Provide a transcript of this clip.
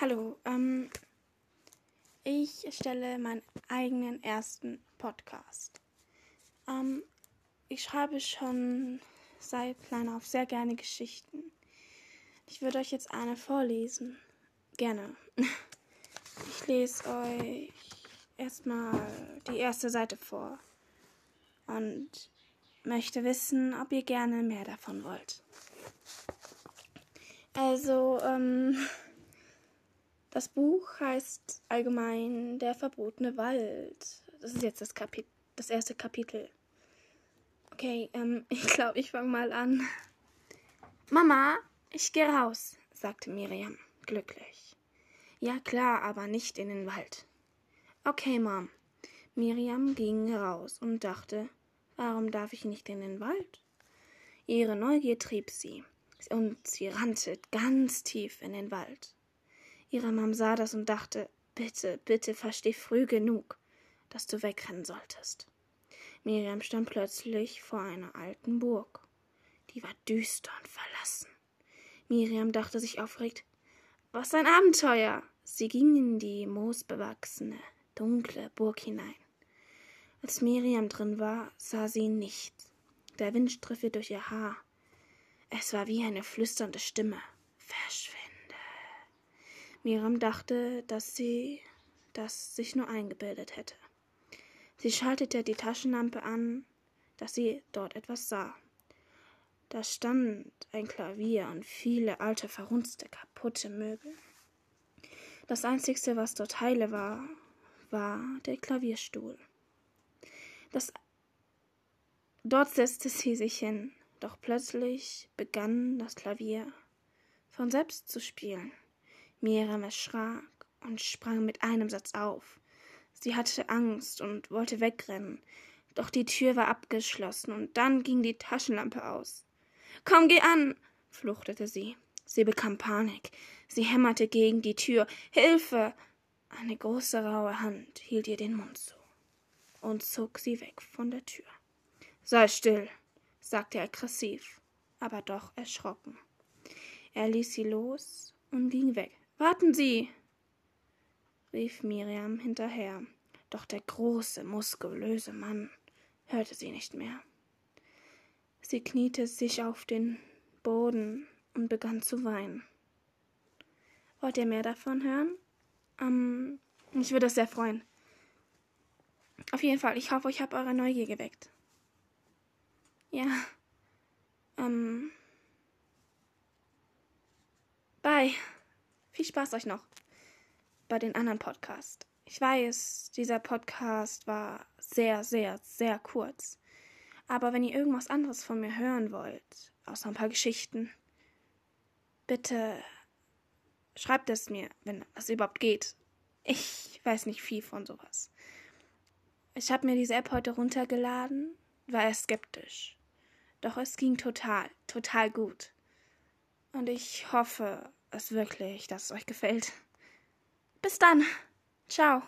Hallo, ähm, ich erstelle meinen eigenen ersten Podcast. Ähm, ich schreibe schon seit klein auf sehr gerne Geschichten. Ich würde euch jetzt eine vorlesen. Gerne. Ich lese euch erstmal die erste Seite vor und möchte wissen, ob ihr gerne mehr davon wollt. Also, ähm, das Buch heißt allgemein Der verbotene Wald. Das ist jetzt das, Kapit das erste Kapitel. Okay, ähm, ich glaube, ich fange mal an. Mama, ich gehe raus, sagte Miriam, glücklich. Ja klar, aber nicht in den Wald. Okay, Mom. Miriam ging raus und dachte, warum darf ich nicht in den Wald? Ihre Neugier trieb sie, und sie rannte ganz tief in den Wald. Ihre Mom sah das und dachte, bitte, bitte versteh früh genug, dass du wegrennen solltest. Miriam stand plötzlich vor einer alten Burg. Die war düster und verlassen. Miriam dachte sich aufgeregt, was ein Abenteuer! Sie ging in die moosbewachsene, dunkle Burg hinein. Als Miriam drin war, sah sie nichts. Der Wind striff ihr durch ihr Haar. Es war wie eine flüsternde Stimme. Miriam dachte, dass sie das sich nur eingebildet hätte. Sie schaltete die Taschenlampe an, dass sie dort etwas sah. Da stand ein Klavier und viele alte, verrunzte, kaputte Möbel. Das einzigste, was dort heile war, war der Klavierstuhl. Das Dort setzte sie sich hin, doch plötzlich begann das Klavier von selbst zu spielen. Miriam erschrak und sprang mit einem Satz auf. Sie hatte Angst und wollte wegrennen, doch die Tür war abgeschlossen und dann ging die Taschenlampe aus. Komm, geh an! fluchtete sie. Sie bekam Panik. Sie hämmerte gegen die Tür. Hilfe! Eine große raue Hand hielt ihr den Mund zu und zog sie weg von der Tür. Sei still, sagte er aggressiv, aber doch erschrocken. Er ließ sie los und ging weg. Warten Sie! rief Miriam hinterher, doch der große, muskulöse Mann hörte sie nicht mehr. Sie kniete sich auf den Boden und begann zu weinen. Wollt ihr mehr davon hören? Ähm, ich würde es sehr freuen. Auf jeden Fall, ich hoffe, ich habe eure Neugier geweckt. Ja. Ähm. Bye. Viel Spaß euch noch bei den anderen Podcasts. Ich weiß, dieser Podcast war sehr, sehr, sehr kurz. Aber wenn ihr irgendwas anderes von mir hören wollt, außer ein paar Geschichten, bitte schreibt es mir, wenn das überhaupt geht. Ich weiß nicht viel von sowas. Ich habe mir diese App heute runtergeladen, war erst skeptisch. Doch es ging total, total gut. Und ich hoffe es wirklich, dass es euch gefällt. Bis dann. Ciao.